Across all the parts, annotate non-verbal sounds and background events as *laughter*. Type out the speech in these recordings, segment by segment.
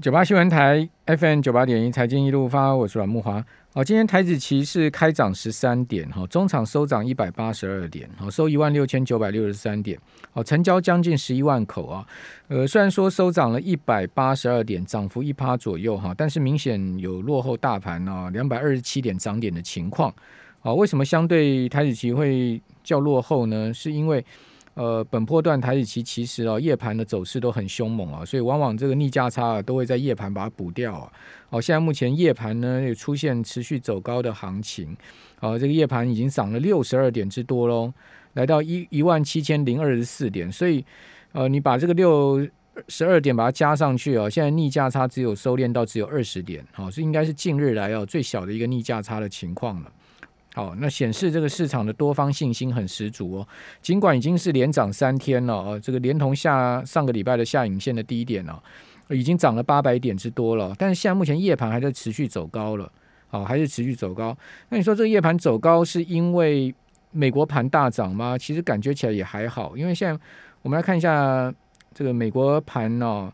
九八新闻台 FM 九八点一财经一路发，我是阮木华。好，今天台子期是开涨十三点，哈，中场收涨一百八十二点，好，收一万六千九百六十三点，好，成交将近十一万口啊。呃，虽然说收涨了一百八十二点，涨幅一趴左右哈，但是明显有落后大盘啊两百二十七点涨点的情况。好，为什么相对台子期会较落后呢？是因为呃，本波段台子期其实啊，夜盘的走势都很凶猛啊，所以往往这个逆价差啊，都会在夜盘把它补掉啊。好，现在目前夜盘呢，也出现持续走高的行情，好，这个夜盘已经涨了六十二点之多喽，来到一一万七千零二十四点，所以呃，你把这个六十二点把它加上去啊，现在逆价差只有收敛到只有二十点，好，是应该是近日来啊最小的一个逆价差的情况了。好，那显示这个市场的多方信心很十足哦。尽管已经是连涨三天了呃，这个连同下上个礼拜的下影线的低点哦，已经涨了八百点之多了。但是现在目前夜盘还在持续走高了，好，还是持续走高。那你说这个夜盘走高是因为美国盘大涨吗？其实感觉起来也还好，因为现在我们来看一下这个美国盘呢。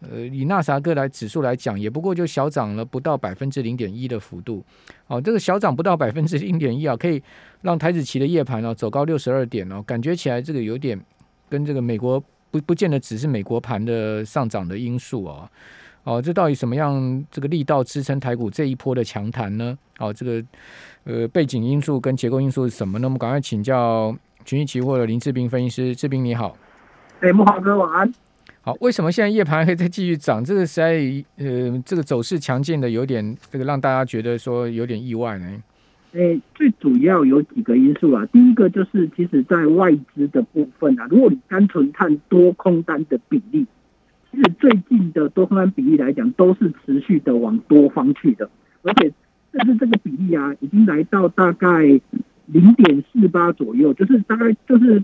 呃，以纳啥克来指数来讲，也不过就小涨了不到百分之零点一的幅度。哦，这个小涨不到百分之零点一啊，可以让台子期的夜盘呢走高六十二点哦，感觉起来这个有点跟这个美国不不见得只是美国盘的上涨的因素哦。哦，这到底什么样这个力道支撑台股这一波的强弹呢？哦，这个呃背景因素跟结构因素是什么？呢我们赶快请教群益期货的林志斌分析师，志斌你好。哎，木华哥晚安。好，为什么现在夜盘还在继续涨？这个实在呃，这个走势强劲的有点，这个让大家觉得说有点意外呢。诶，最主要有几个因素啊。第一个就是，其实，在外资的部分啊，如果你单纯看多空单的比例，其实最近的多空单比例来讲，都是持续的往多方去的，而且甚至这个比例啊，已经来到大概零点四八左右，就是大概就是。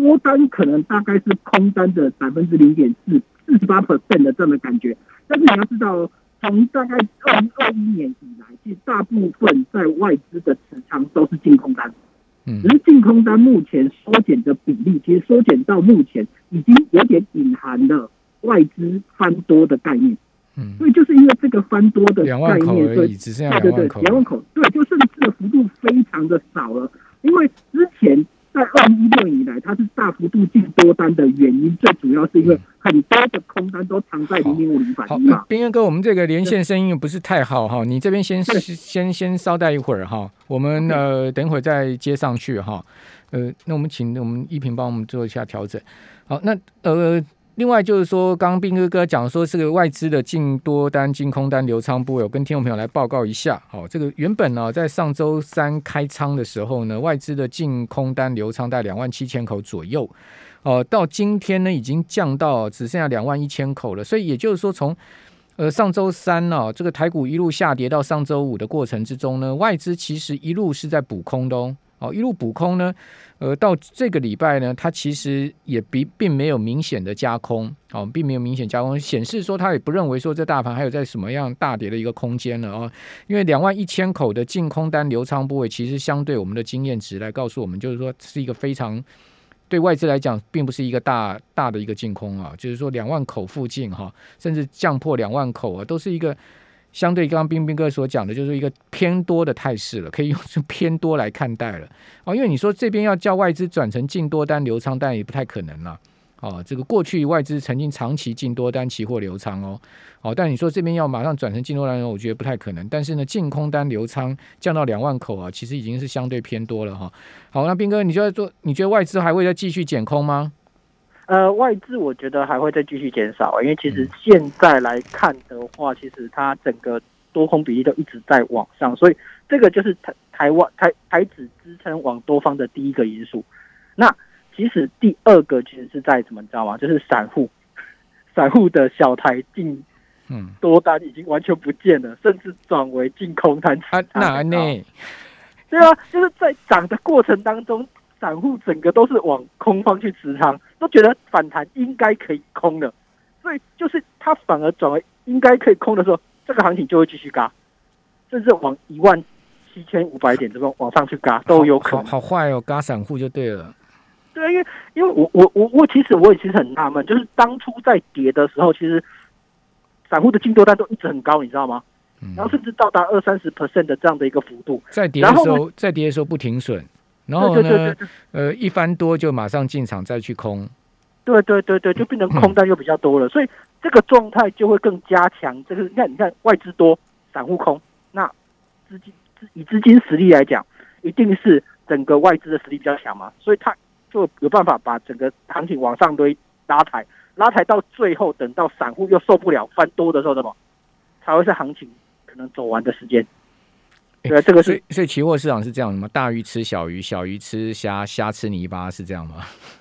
多单可能大概是空单的百分之零点四四十八 percent 的这样的感觉，但是你要知道，从大概二零二一年以来，其实大部分在外资的持仓都是净空单，嗯，只是净空单目前缩减的比例，其实缩减到目前已经有点隐含了外资翻多的概念，嗯，所以就是因为这个翻多的概念，所以只剩下两万口，两万口，对，就甚至的幅度非常的少了，因为之前。在二零一六以来，它是大幅度进多单的原因，最主要是因为很多的空单都藏在零零五零反一嘛。斌哥，我们这个连线声音不是太好哈，你这边先先先稍待一会儿哈，我们呃等会儿再接上去哈。呃，那我们请我们一平帮我们做一下调整。好，那呃。另外就是说，刚刚斌哥哥讲说，这个外资的净多单、净空单流仓部，有跟听众朋友来报告一下。好，这个原本呢，在上周三开仓的时候呢，外资的净空单流仓在两万七千口左右，哦，到今天呢，已经降到只剩下两万一千口了。所以也就是说，从呃上周三呢，这个台股一路下跌到上周五的过程之中呢，外资其实一路是在补空的哦。哦，一路补空呢，呃，到这个礼拜呢，它其实也并并没有明显的加空，哦，并没有明显加空，显示说它也不认为说这大盘还有在什么样大跌的一个空间了啊，因为两万一千口的净空单流仓部位，其实相对我们的经验值来告诉我们，就是说是一个非常对外资来讲，并不是一个大大的一个净空啊，就是说两万口附近哈，甚至降破两万口啊，都是一个。相对刚刚冰冰哥所讲的，就是一个偏多的态势了，可以用偏多来看待了哦。因为你说这边要叫外资转成净多单流仓，但也不太可能了哦。这个过去外资曾经长期净多单期货流仓哦，哦，但你说这边要马上转成净多单，我觉得不太可能。但是呢，净空单流仓降到两万口啊，其实已经是相对偏多了哈。好，那冰哥，你觉得做？你觉得外资还会再继续减空吗？呃，外资我觉得还会再继续减少，因为其实现在来看的话，其实它整个多空比例都一直在往上，所以这个就是台台湾台台指支撑往多方的第一个因素。那其实第二个其实是在什么，你知道吗？就是散户，散户的小台进嗯多单已经完全不见了，甚至转为净空单。啊，哪呢？对啊，就是在涨的过程当中。散户整个都是往空方去持仓，都觉得反弹应该可以空的，所以就是它反而转为应该可以空的时候，这个行情就会继续嘎，甚至往一万七千五百点这边往上去嘎都有可能。好坏哦，嘎散户就对了。对，因为因为我我我我其实我也其实很纳闷，就是当初在跌的时候，其实散户的进多单都一直很高，你知道吗？嗯然后甚至到达二三十 percent 的这样的一个幅度。在跌的时候，在跌的时候不停损，然后对对对呢对，呃，一翻多就马上进场再去空，对对对对，就变成空单又比较多了，*laughs* 所以这个状态就会更加强。这个你看，你看外资多，散户空，那资金以资金实力来讲，一定是整个外资的实力比较强嘛，所以它就有办法把整个行情往上堆拉抬，拉抬到最后，等到散户又受不了翻多的时候，怎么才会是行情可能走完的时间？对啊，这个是所以期货市场是这样的吗？大鱼吃小鱼，小鱼吃虾，虾吃泥巴是这样吗？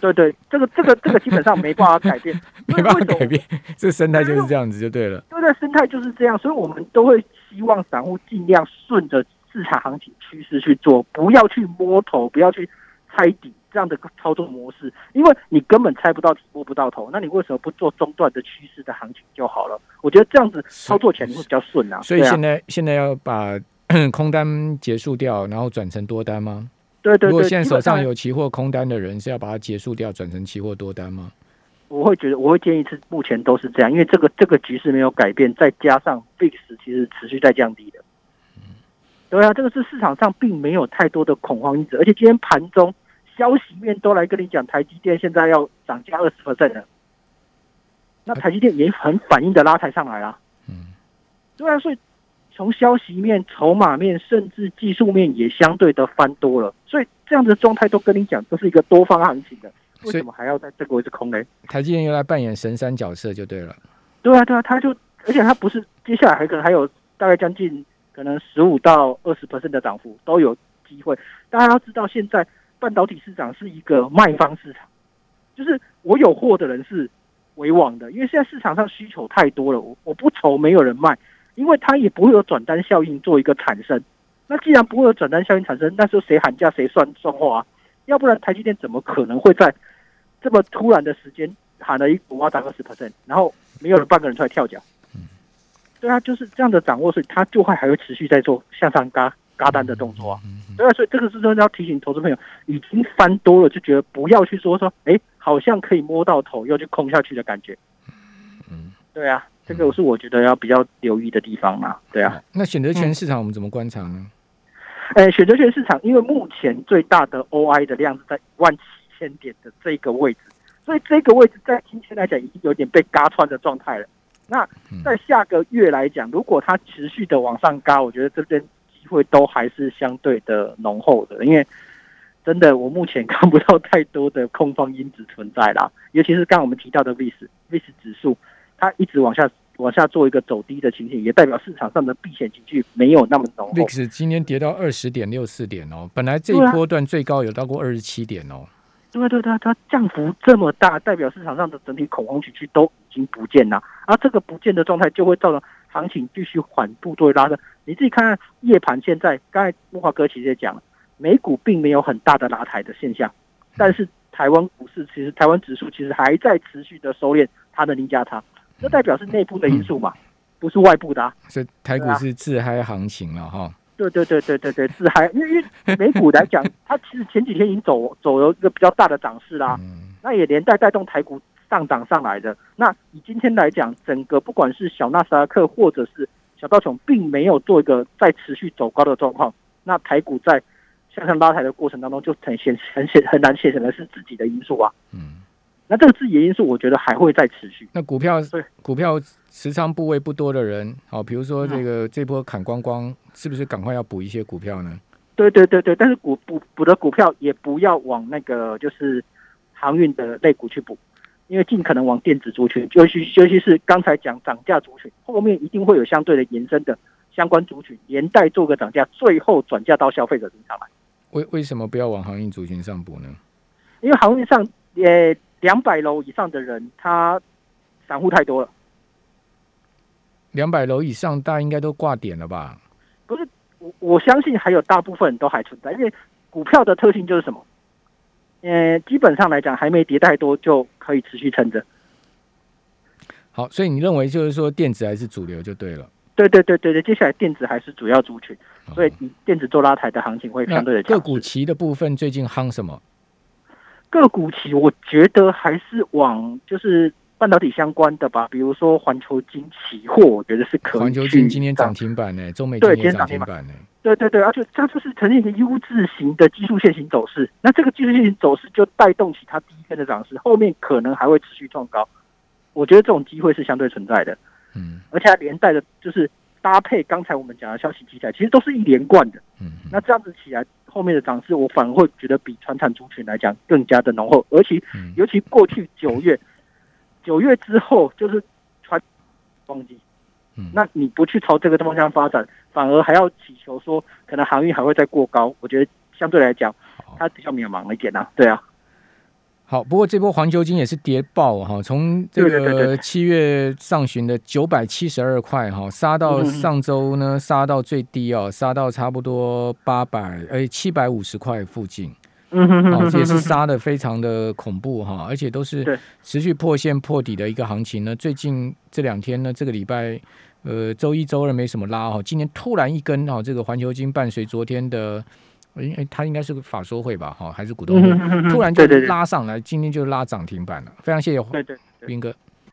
对对，这个这个这个基本上没办法改变，*laughs* 没办法改变，这生态就是这样子就对了。对的生态就是这样，所以我们都会希望散户尽量顺着市场行情趋势去做，不要去摸头，不要去猜底这样的操作模式，因为你根本猜不到底，摸不到头，那你为什么不做中段的趋势的行情就好了？我觉得这样子操作起来你会比较顺啊所以现在现在要把 *coughs* 空单结束掉，然后转成多单吗？对对对，如果现在手上上有期货空单的人，是要把它结束掉，转成期货多单吗？我会觉得，我会建议是目前都是这样，因为这个这个局势没有改变，再加上 VIX 其实持续在降低的。对啊，这个是市场上并没有太多的恐慌因子，而且今天盘中消息面都来跟你讲，台积电现在要涨价二十 percent 了，那台积电也很反应的拉抬上来啦。嗯，对啊，所以从消息面、筹码面，甚至技术面也相对的翻多了，所以这样的状态都跟你讲，都是一个多方行情的，为什么还要在这个位置空呢？台积电又来扮演神山角色就对了。对啊，对啊，他就，而且他不是接下来还可能还有大概将近可能十五到二十 percent 的涨幅都有机会。大家要知道，现在半导体市场是一个卖方市场，就是我有货的人是为王的，因为现在市场上需求太多了，我我不愁没有人卖，因为它也不会有转单效应做一个产生。那既然不会有转单效应产生，那时候谁喊价谁算算话啊？要不然台积电怎么可能会在这么突然的时间喊了一股我要涨二十 percent，然后没有人半个人出来跳脚？对啊，就是这样的掌握，所以它就会还会持续在做向上嘎嘎单的动作啊。对啊，所以这个是真的要提醒投资朋友，已经翻多了，就觉得不要去说说，哎，好像可以摸到头，又去空下去的感觉。嗯，对啊，这个是我觉得要比较留意的地方嘛。对啊，那选择权市场我们怎么观察呢？呃，选择权市场因为目前最大的 OI 的量是在一万七千点的这个位置，所以这个位置在今天来讲已经有点被嘎穿的状态了。那在下个月来讲，如果它持续的往上嘎，我觉得这边机会都还是相对的浓厚的，因为真的我目前 *laughs* 看不到太多的空方因子存在啦，尤其是刚刚我们提到的 VIX VIX 指数，它一直往下往下做一个走低的情形，也代表市场上的避险情绪没有那么浓厚。VIX 今天跌到二十点六四点哦，本来这一波段最高有到过二十七点哦。对对对，它降幅这么大，代表市场上的整体恐慌情绪都已经不见了，而这个不见的状态就会造成行情继续缓步对拉升。你自己看看夜盘现在，刚才木华哥其实也讲了，美股并没有很大的拉抬的现象，但是台湾股市其实台湾指数其实还在持续的收敛它的逆价差，这代表是内部的因素嘛，不是外部的、啊。所以台股是自嗨行情了哈。对对对对对对，自嗨因为因为美股来讲，*laughs* 它其实前几天已经走走了一个比较大的涨势啦。嗯，那也连带带动台股上涨上来的。那以今天来讲，整个不管是小纳斯达克或者是小道琼，并没有做一个再持续走高的状况。那台股在向上拉抬的过程当中，就很显很显很难显现的是自己的因素啊。嗯，那这个自己的因素，我觉得还会再持续。那股票对股票持仓部位不多的人，好，比如说嗯这个这波砍光光，是不是赶快要补一些股票呢？对对对对，但是股补补的股票也不要往那个就是航运的类股去补，因为尽可能往电子族群，尤其尤其是刚才讲涨价族群，后面一定会有相对的延伸的相关族群，连带做个涨价，最后转嫁到消费者身上来。为为什么不要往航运族群上补呢？因为航运上呃两百楼以上的人，他散户太多了，两百楼以上，大家应该都挂点了吧？不是我我相信还有大部分人都还存在，因为股票的特性就是什么？呃，基本上来讲，还没跌太多就可以持续撑着。好，所以你认为就是说电子还是主流就对了。对对对对对，接下来电子还是主要族群，所以电子做拉抬的行情会那相对的强势个股期的部分最近夯什么？个股期，我觉得还是往就是半导体相关的吧，比如说环球金期货，我觉得是可以。环球金今天涨停板呢，中美今天涨停板呢。对对对，而且它就是呈现一个 U 字型的技术线型走势，那这个技术线型走势就带动起它第一天的涨势，后面可能还会持续创高。我觉得这种机会是相对存在的，嗯，而且它连带的就是搭配刚才我们讲的消息题材，其实都是一连贯的，嗯，那这样子起来，后面的涨势我反而会觉得比传产族群来讲更加的浓厚，而且尤其过去九月，九月之后就是传旺季。那你不去朝这个方向发展，反而还要祈求说可能航运还会再过高，我觉得相对来讲，它比较渺茫一点呐。对啊，好，不过这波黄球金也是跌爆哈，从这个七月上旬的九百七十二块哈，杀到上周呢杀到最低哦，杀到差不多八百哎七百五十块附近，嗯哼哼，也是杀的非常的恐怖哈，而且都是持续破线破底的一个行情呢。最近这两天呢，这个礼拜。呃，周一周二没什么拉哈，今天突然一根哈，这个环球金伴随昨天的，因为它应该是个法说会吧哈，还是股东会，突然就拉上来，今天就拉涨停板了，非常谢谢对对。斌哥。